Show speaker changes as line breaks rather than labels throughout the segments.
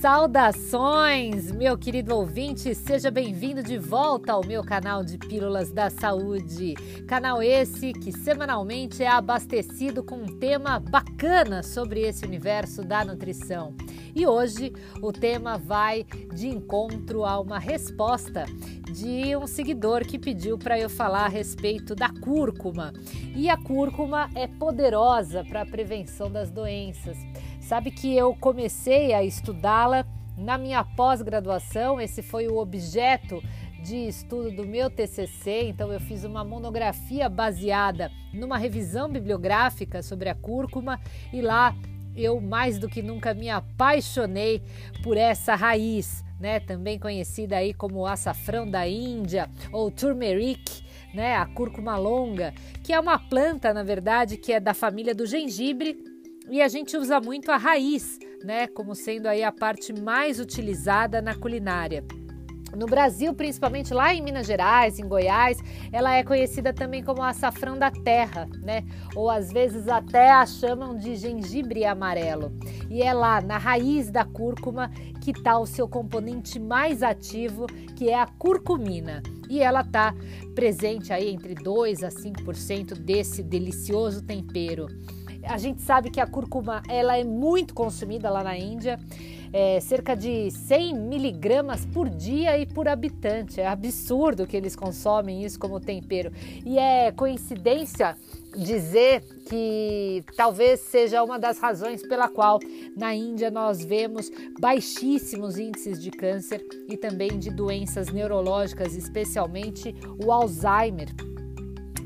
Saudações, meu querido ouvinte, seja bem-vindo de volta ao meu canal de Pílulas da Saúde. Canal esse que semanalmente é abastecido com um tema bacana sobre esse universo da nutrição. E hoje o tema vai de encontro a uma resposta de um seguidor que pediu para eu falar a respeito da cúrcuma. E a cúrcuma é poderosa para a prevenção das doenças. Sabe que eu comecei a estudá-la na minha pós-graduação, esse foi o objeto de estudo do meu TCC, então eu fiz uma monografia baseada numa revisão bibliográfica sobre a cúrcuma. E lá eu mais do que nunca me apaixonei por essa raiz, né, também conhecida aí como açafrão da Índia ou turmeric, né, a cúrcuma longa, que é uma planta, na verdade, que é da família do gengibre e a gente usa muito a raiz, né, como sendo aí a parte mais utilizada na culinária. No Brasil, principalmente lá em Minas Gerais, em Goiás, ela é conhecida também como açafrão da terra, né? Ou às vezes até a chamam de gengibre amarelo. E é lá na raiz da cúrcuma que está o seu componente mais ativo, que é a curcumina. E ela está presente aí entre 2 a 5% desse delicioso tempero. A gente sabe que a cúrcuma ela é muito consumida lá na Índia, é, cerca de 100 miligramas por dia e por habitante. É absurdo que eles consomem isso como tempero. E é coincidência dizer que talvez seja uma das razões pela qual na Índia nós vemos baixíssimos índices de câncer e também de doenças neurológicas, especialmente o Alzheimer.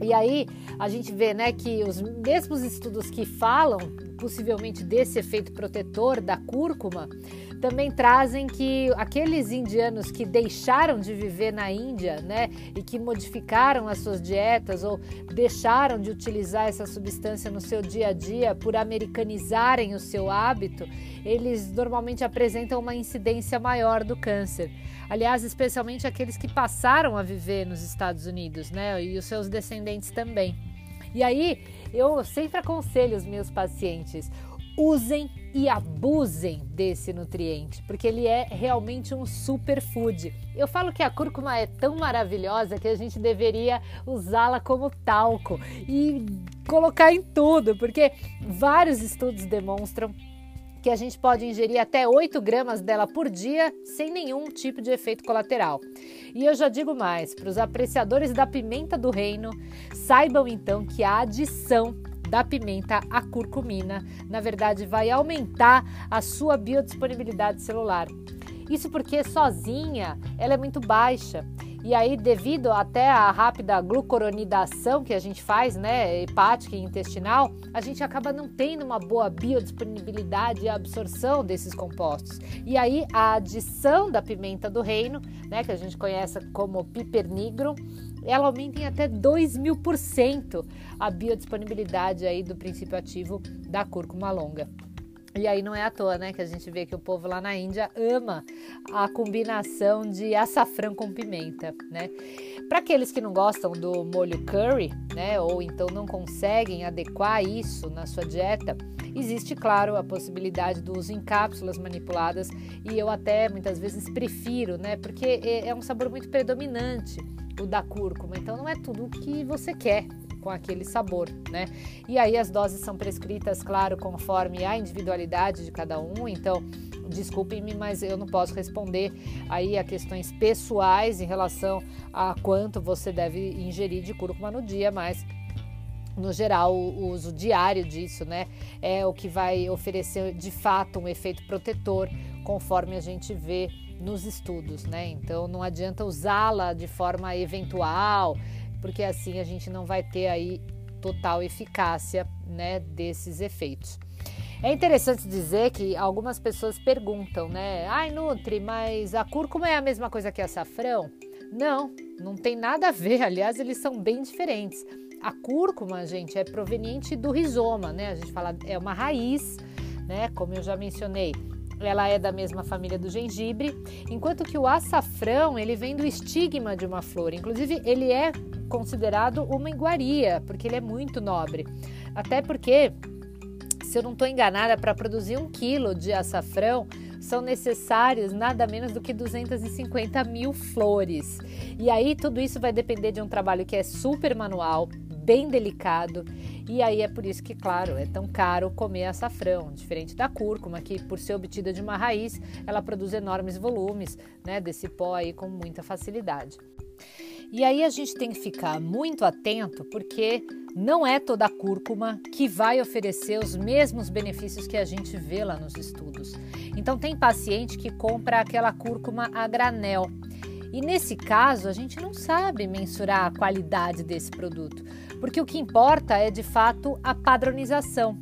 E aí a gente vê né, que os mesmos estudos que falam possivelmente desse efeito protetor da cúrcuma também trazem que aqueles indianos que deixaram de viver na Índia, né, e que modificaram as suas dietas ou deixaram de utilizar essa substância no seu dia a dia por americanizarem o seu hábito, eles normalmente apresentam uma incidência maior do câncer. Aliás, especialmente aqueles que passaram a viver nos Estados Unidos, né, e os seus descendentes também. E aí, eu sempre aconselho os meus pacientes: usem e abusem desse nutriente, porque ele é realmente um superfood. Eu falo que a cúrcuma é tão maravilhosa que a gente deveria usá-la como talco e colocar em tudo, porque vários estudos demonstram que a gente pode ingerir até 8 gramas dela por dia sem nenhum tipo de efeito colateral. E eu já digo mais: para os apreciadores da pimenta do reino, saibam então que a adição da pimenta à curcumina, na verdade, vai aumentar a sua biodisponibilidade celular. Isso porque sozinha ela é muito baixa. E aí, devido até à rápida glucoronidação que a gente faz, né, hepática e intestinal, a gente acaba não tendo uma boa biodisponibilidade e absorção desses compostos. E aí, a adição da pimenta do reino, né, que a gente conhece como pipernigrum, ela aumenta em até 2 mil por cento a biodisponibilidade aí do princípio ativo da cúrcuma longa. E aí não é à toa, né, que a gente vê que o povo lá na Índia ama a combinação de açafrão com pimenta, né? Para aqueles que não gostam do molho curry, né, ou então não conseguem adequar isso na sua dieta, existe, claro, a possibilidade do uso em cápsulas manipuladas e eu até muitas vezes prefiro, né, porque é, é um sabor muito predominante o da cúrcuma, então não é tudo o que você quer com aquele sabor, né? E aí as doses são prescritas, claro, conforme a individualidade de cada um, então desculpem-me, mas eu não posso responder aí a questões pessoais em relação a quanto você deve ingerir de cúrcuma no dia, mas no geral, o uso diário disso, né, é o que vai oferecer de fato um efeito protetor, conforme a gente vê nos estudos, né? Então não adianta usá-la de forma eventual, porque assim a gente não vai ter aí total eficácia, né, desses efeitos. É interessante dizer que algumas pessoas perguntam, né? Ai, Nutri, mas a cúrcuma é a mesma coisa que açafrão? Não, não tem nada a ver. Aliás, eles são bem diferentes. A cúrcuma, gente, é proveniente do rizoma, né? A gente fala é uma raiz, né? Como eu já mencionei, ela é da mesma família do gengibre, enquanto que o açafrão ele vem do estigma de uma flor. Inclusive, ele é considerado uma iguaria, porque ele é muito nobre. Até porque, se eu não estou enganada, para produzir um quilo de açafrão são necessários nada menos do que 250 mil flores. E aí tudo isso vai depender de um trabalho que é super manual, bem delicado. E aí é por isso que, claro, é tão caro comer açafrão, diferente da cúrcuma, que por ser obtida de uma raiz, ela produz enormes volumes né, desse pó aí com muita facilidade. E aí a gente tem que ficar muito atento porque não é toda a cúrcuma que vai oferecer os mesmos benefícios que a gente vê lá nos estudos. Então tem paciente que compra aquela cúrcuma a granel. E nesse caso, a gente não sabe mensurar a qualidade desse produto, porque o que importa é de fato a padronização.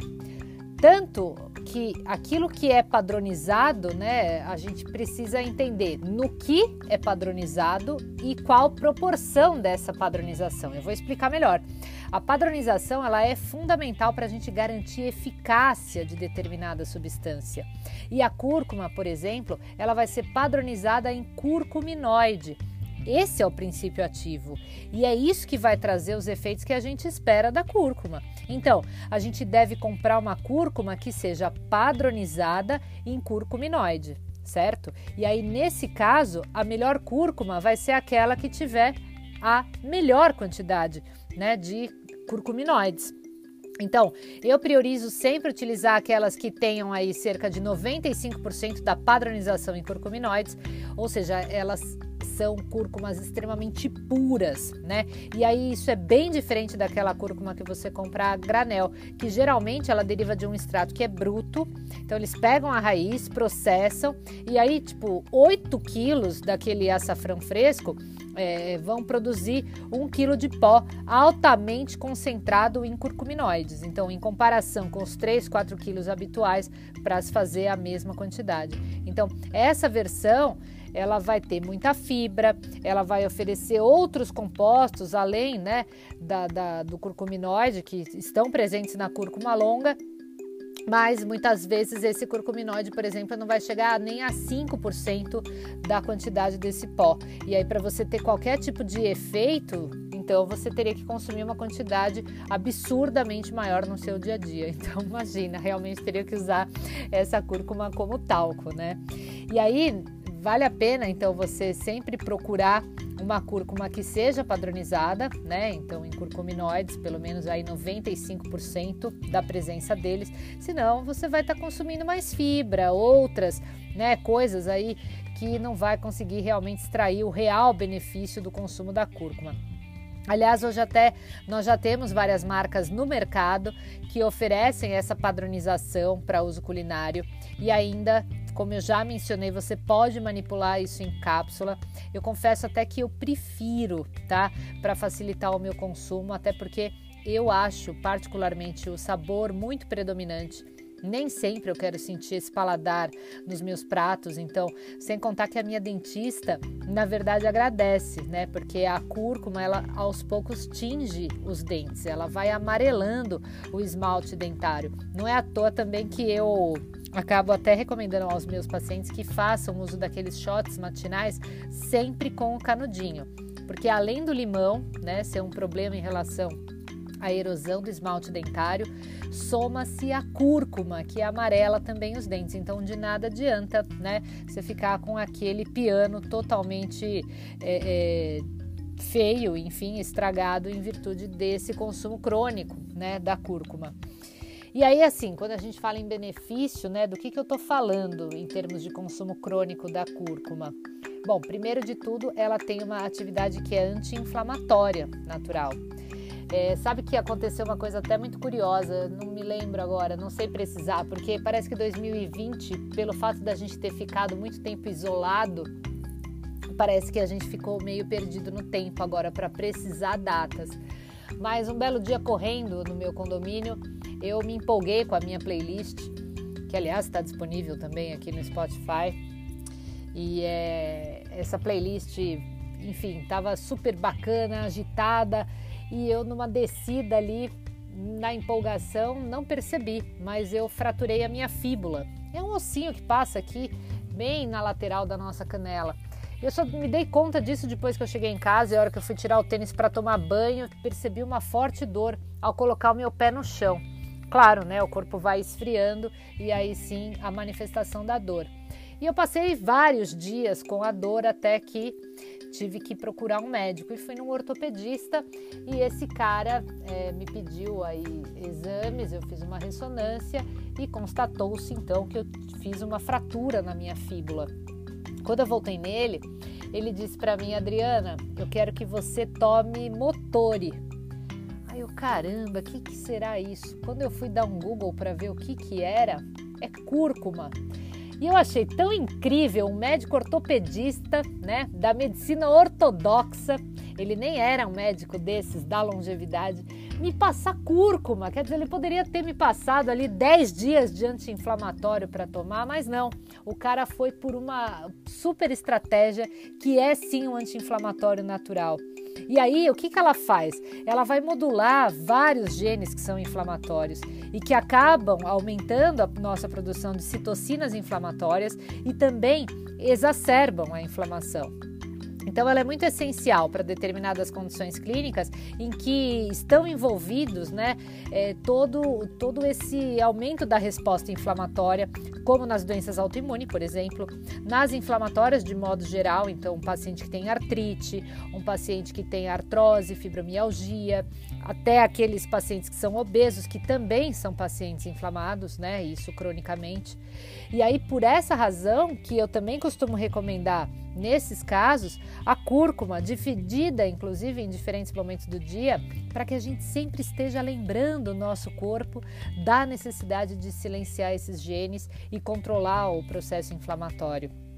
Tanto que aquilo que é padronizado, né, a gente precisa entender no que é padronizado e qual proporção dessa padronização. Eu vou explicar melhor. A padronização ela é fundamental para a gente garantir eficácia de determinada substância. E a cúrcuma, por exemplo, ela vai ser padronizada em curcuminoide. Esse é o princípio ativo e é isso que vai trazer os efeitos que a gente espera da cúrcuma. Então, a gente deve comprar uma cúrcuma que seja padronizada em curcuminoide, certo? E aí, nesse caso, a melhor cúrcuma vai ser aquela que tiver a melhor quantidade né, de curcuminoides. Então, eu priorizo sempre utilizar aquelas que tenham aí cerca de 95% da padronização em curcuminoides, ou seja, elas são cúrcumas extremamente puras, né? E aí isso é bem diferente daquela cúrcuma que você compra a granel, que geralmente ela deriva de um extrato que é bruto. Então eles pegam a raiz, processam e aí tipo 8 quilos daquele açafrão fresco é, vão produzir um quilo de pó altamente concentrado em curcuminoides. Então, em comparação com os 3, 4 quilos habituais para se fazer a mesma quantidade. Então, essa versão ela vai ter muita fibra, ela vai oferecer outros compostos além né, da, da, do curcuminoide que estão presentes na cúrcuma longa mas muitas vezes esse curcuminoide, por exemplo, não vai chegar nem a 5% da quantidade desse pó. E aí, para você ter qualquer tipo de efeito, então você teria que consumir uma quantidade absurdamente maior no seu dia a dia. Então, imagina, realmente teria que usar essa cúrcuma como talco, né? E aí, Vale a pena então você sempre procurar uma cúrcuma que seja padronizada, né? Então em curcuminoides, pelo menos aí 95% da presença deles, senão você vai estar tá consumindo mais fibra, outras, né, coisas aí que não vai conseguir realmente extrair o real benefício do consumo da cúrcuma. Aliás, hoje até nós já temos várias marcas no mercado que oferecem essa padronização para uso culinário e ainda como eu já mencionei, você pode manipular isso em cápsula. Eu confesso até que eu prefiro, tá? Para facilitar o meu consumo, até porque eu acho particularmente o sabor muito predominante nem sempre eu quero sentir esse paladar nos meus pratos, então, sem contar que a minha dentista, na verdade, agradece, né? Porque a cúrcuma, ela aos poucos tinge os dentes, ela vai amarelando o esmalte dentário. Não é à toa também que eu acabo até recomendando aos meus pacientes que façam uso daqueles shots matinais sempre com o canudinho, porque além do limão, né, ser um problema em relação a erosão do esmalte dentário, soma-se a cúrcuma, que amarela também os dentes. Então, de nada adianta, né, você ficar com aquele piano totalmente é, é, feio, enfim, estragado em virtude desse consumo crônico, né, da cúrcuma. E aí, assim, quando a gente fala em benefício, né, do que, que eu estou falando em termos de consumo crônico da cúrcuma? Bom, primeiro de tudo, ela tem uma atividade que é anti-inflamatória natural. É, sabe que aconteceu uma coisa até muito curiosa, não me lembro agora, não sei precisar, porque parece que 2020, pelo fato da gente ter ficado muito tempo isolado, parece que a gente ficou meio perdido no tempo agora para precisar datas. Mas um belo dia correndo no meu condomínio, eu me empolguei com a minha playlist, que aliás está disponível também aqui no Spotify. E é, essa playlist, enfim, estava super bacana, agitada e eu numa descida ali na empolgação não percebi, mas eu fraturei a minha fíbula. É um ossinho que passa aqui bem na lateral da nossa canela. Eu só me dei conta disso depois que eu cheguei em casa e a hora que eu fui tirar o tênis para tomar banho, percebi uma forte dor ao colocar o meu pé no chão. Claro, né? O corpo vai esfriando e aí sim a manifestação da dor. E eu passei vários dias com a dor até que tive que procurar um médico e fui num ortopedista e esse cara é, me pediu aí exames, eu fiz uma ressonância e constatou-se então que eu fiz uma fratura na minha fíbula. Quando eu voltei nele, ele disse para mim, Adriana, eu quero que você tome Motori. Caramba, o que, que será isso? Quando eu fui dar um Google para ver o que, que era, é cúrcuma. E eu achei tão incrível um médico ortopedista, né, da medicina ortodoxa, ele nem era um médico desses da longevidade, me passar cúrcuma. Quer dizer, ele poderia ter me passado ali 10 dias de anti-inflamatório para tomar, mas não. O cara foi por uma super estratégia que é sim um anti-inflamatório natural. E aí, o que, que ela faz? Ela vai modular vários genes que são inflamatórios e que acabam aumentando a nossa produção de citocinas inflamatórias e também exacerbam a inflamação. Então, ela é muito essencial para determinadas condições clínicas em que estão envolvidos né, é, todo, todo esse aumento da resposta inflamatória, como nas doenças autoimunes, por exemplo, nas inflamatórias de modo geral, então, um paciente que tem artrite, um paciente que tem artrose, fibromialgia, até aqueles pacientes que são obesos, que também são pacientes inflamados, né, isso cronicamente. E aí, por essa razão, que eu também costumo recomendar Nesses casos, a cúrcuma, dividida inclusive em diferentes momentos do dia, para que a gente sempre esteja lembrando o nosso corpo da necessidade de silenciar esses genes e controlar o processo inflamatório.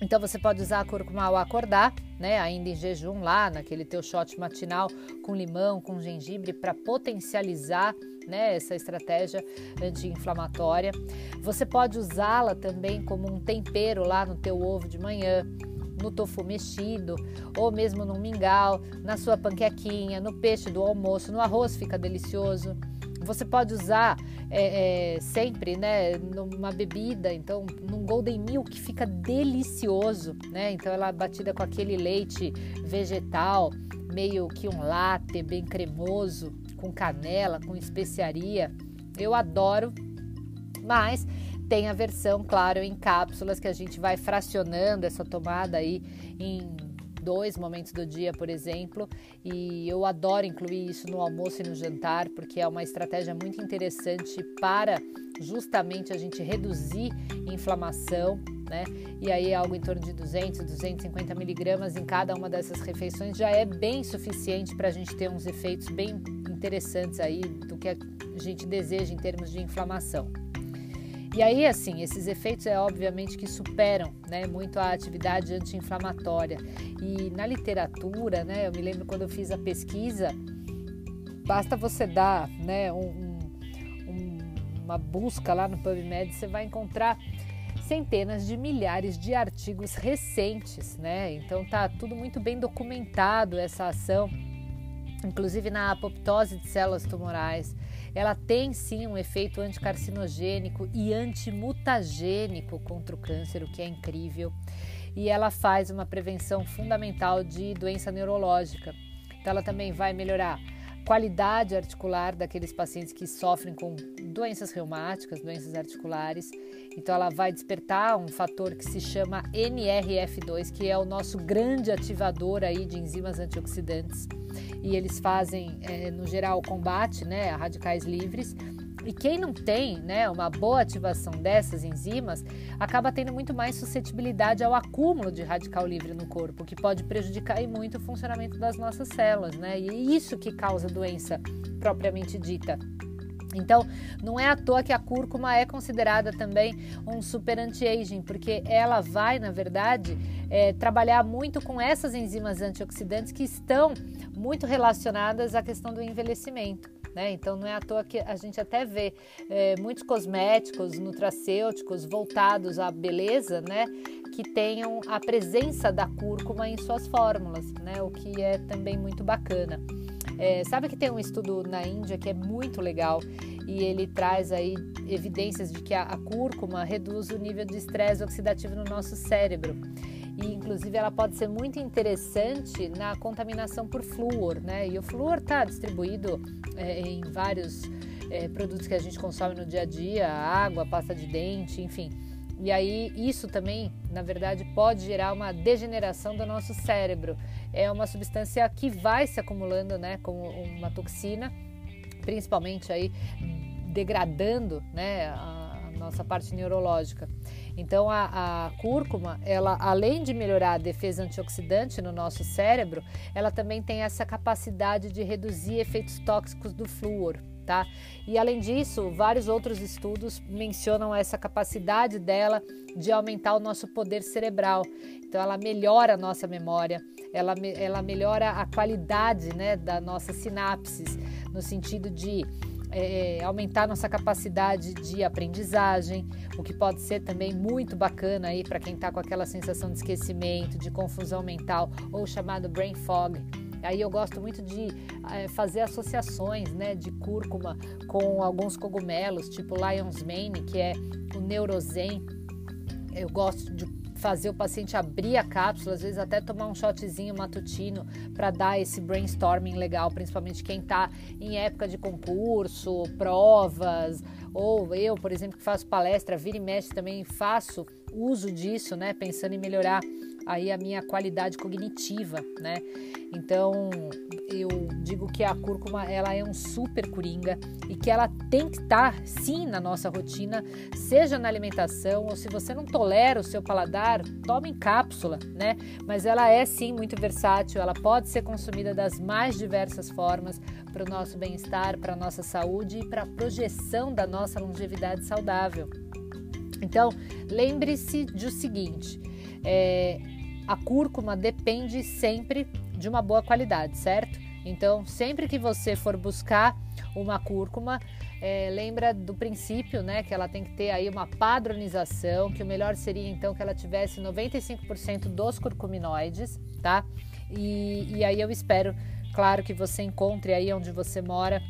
Então você pode usar a cúrcuma ao acordar, né, ainda em jejum lá, naquele teu shot matinal com limão, com gengibre para potencializar né, essa estratégia anti-inflamatória. Você pode usá-la também como um tempero lá no teu ovo de manhã no tofu mexido, ou mesmo no mingau, na sua panquequinha, no peixe do almoço, no arroz fica delicioso. Você pode usar é, é, sempre, né, numa bebida, então num golden milk fica delicioso, né? Então ela é batida com aquele leite vegetal, meio que um latte bem cremoso, com canela, com especiaria. Eu adoro, mas tem a versão, claro, em cápsulas que a gente vai fracionando essa tomada aí em dois momentos do dia, por exemplo, e eu adoro incluir isso no almoço e no jantar, porque é uma estratégia muito interessante para justamente a gente reduzir inflamação, né? E aí algo em torno de 200, 250 miligramas em cada uma dessas refeições já é bem suficiente para a gente ter uns efeitos bem interessantes aí do que a gente deseja em termos de inflamação. E aí, assim, esses efeitos é obviamente que superam né, muito a atividade anti-inflamatória. E na literatura, né, eu me lembro quando eu fiz a pesquisa, basta você dar né, um, um, uma busca lá no PubMed, você vai encontrar centenas de milhares de artigos recentes, né? Então tá tudo muito bem documentado essa ação, inclusive na apoptose de células tumorais ela tem sim um efeito anticarcinogênico e antimutagênico contra o câncer, o que é incrível. E ela faz uma prevenção fundamental de doença neurológica. Então, ela também vai melhorar qualidade articular daqueles pacientes que sofrem com doenças reumáticas, doenças articulares. Então ela vai despertar um fator que se chama NRF2, que é o nosso grande ativador aí de enzimas antioxidantes. E eles fazem, é, no geral, combate né, a radicais livres e quem não tem né, uma boa ativação dessas enzimas acaba tendo muito mais suscetibilidade ao acúmulo de radical livre no corpo, que pode prejudicar muito o funcionamento das nossas células, né? E é isso que causa doença propriamente dita. Então, não é à toa que a cúrcuma é considerada também um super anti-aging, porque ela vai, na verdade, é, trabalhar muito com essas enzimas antioxidantes que estão muito relacionadas à questão do envelhecimento. Né? Então não é à toa que a gente até vê é, muitos cosméticos, nutracêuticos voltados à beleza, né? Que tenham a presença da cúrcuma em suas fórmulas, né? O que é também muito bacana. É, sabe que tem um estudo na Índia que é muito legal e ele traz aí evidências de que a, a cúrcuma reduz o nível de estresse oxidativo no nosso cérebro e inclusive ela pode ser muito interessante na contaminação por flúor, né? E o flúor está distribuído é, em vários é, produtos que a gente consome no dia a dia, água, pasta de dente, enfim. E aí isso também, na verdade, pode gerar uma degeneração do nosso cérebro. É uma substância que vai se acumulando, né, como uma toxina, principalmente aí degradando, né, a nossa parte neurológica. Então a, a cúrcuma, ela além de melhorar a defesa antioxidante no nosso cérebro, ela também tem essa capacidade de reduzir efeitos tóxicos do flúor. Tá? E além disso, vários outros estudos mencionam essa capacidade dela de aumentar o nosso poder cerebral. Então, ela melhora a nossa memória, ela, ela melhora a qualidade né, das nossas sinapses, no sentido de é, aumentar nossa capacidade de aprendizagem, o que pode ser também muito bacana aí para quem está com aquela sensação de esquecimento, de confusão mental ou chamado brain fog. Aí eu gosto muito de é, fazer associações né, de cúrcuma com alguns cogumelos, tipo Lion's Mane, que é o Neurozen. Eu gosto de fazer o paciente abrir a cápsula, às vezes até tomar um shotzinho matutino para dar esse brainstorming legal, principalmente quem está em época de concurso, provas, ou eu, por exemplo, que faço palestra, vira e mexe também faço uso disso, né, pensando em melhorar aí a minha qualidade cognitiva, né? Então, eu digo que a cúrcuma ela é um super coringa e que ela tem que estar sim na nossa rotina, seja na alimentação ou se você não tolera o seu paladar, tome em cápsula, né? Mas ela é sim muito versátil, ela pode ser consumida das mais diversas formas para o nosso bem-estar, para a nossa saúde e para a projeção da nossa longevidade saudável. Então, lembre-se do seguinte: é, a cúrcuma depende sempre de uma boa qualidade, certo? Então, sempre que você for buscar uma cúrcuma, é, lembra do princípio, né, que ela tem que ter aí uma padronização, que o melhor seria então que ela tivesse 95% dos curcuminoides, tá? E, e aí eu espero, claro, que você encontre aí onde você mora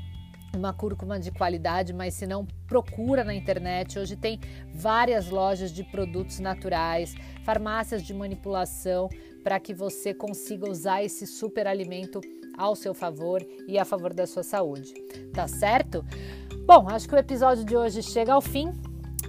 uma cúrcuma de qualidade, mas se não, procura na internet. Hoje tem várias lojas de produtos naturais, farmácias de manipulação para que você consiga usar esse super alimento ao seu favor e a favor da sua saúde. Tá certo? Bom, acho que o episódio de hoje chega ao fim.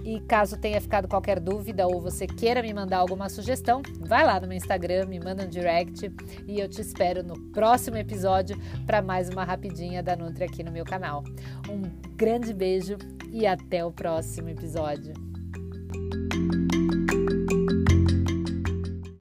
E caso tenha ficado qualquer dúvida ou você queira me mandar alguma sugestão, vai lá no meu Instagram, me manda um direct e eu te espero no próximo episódio para mais uma rapidinha da Nutri aqui no meu canal. Um grande beijo e até o próximo episódio.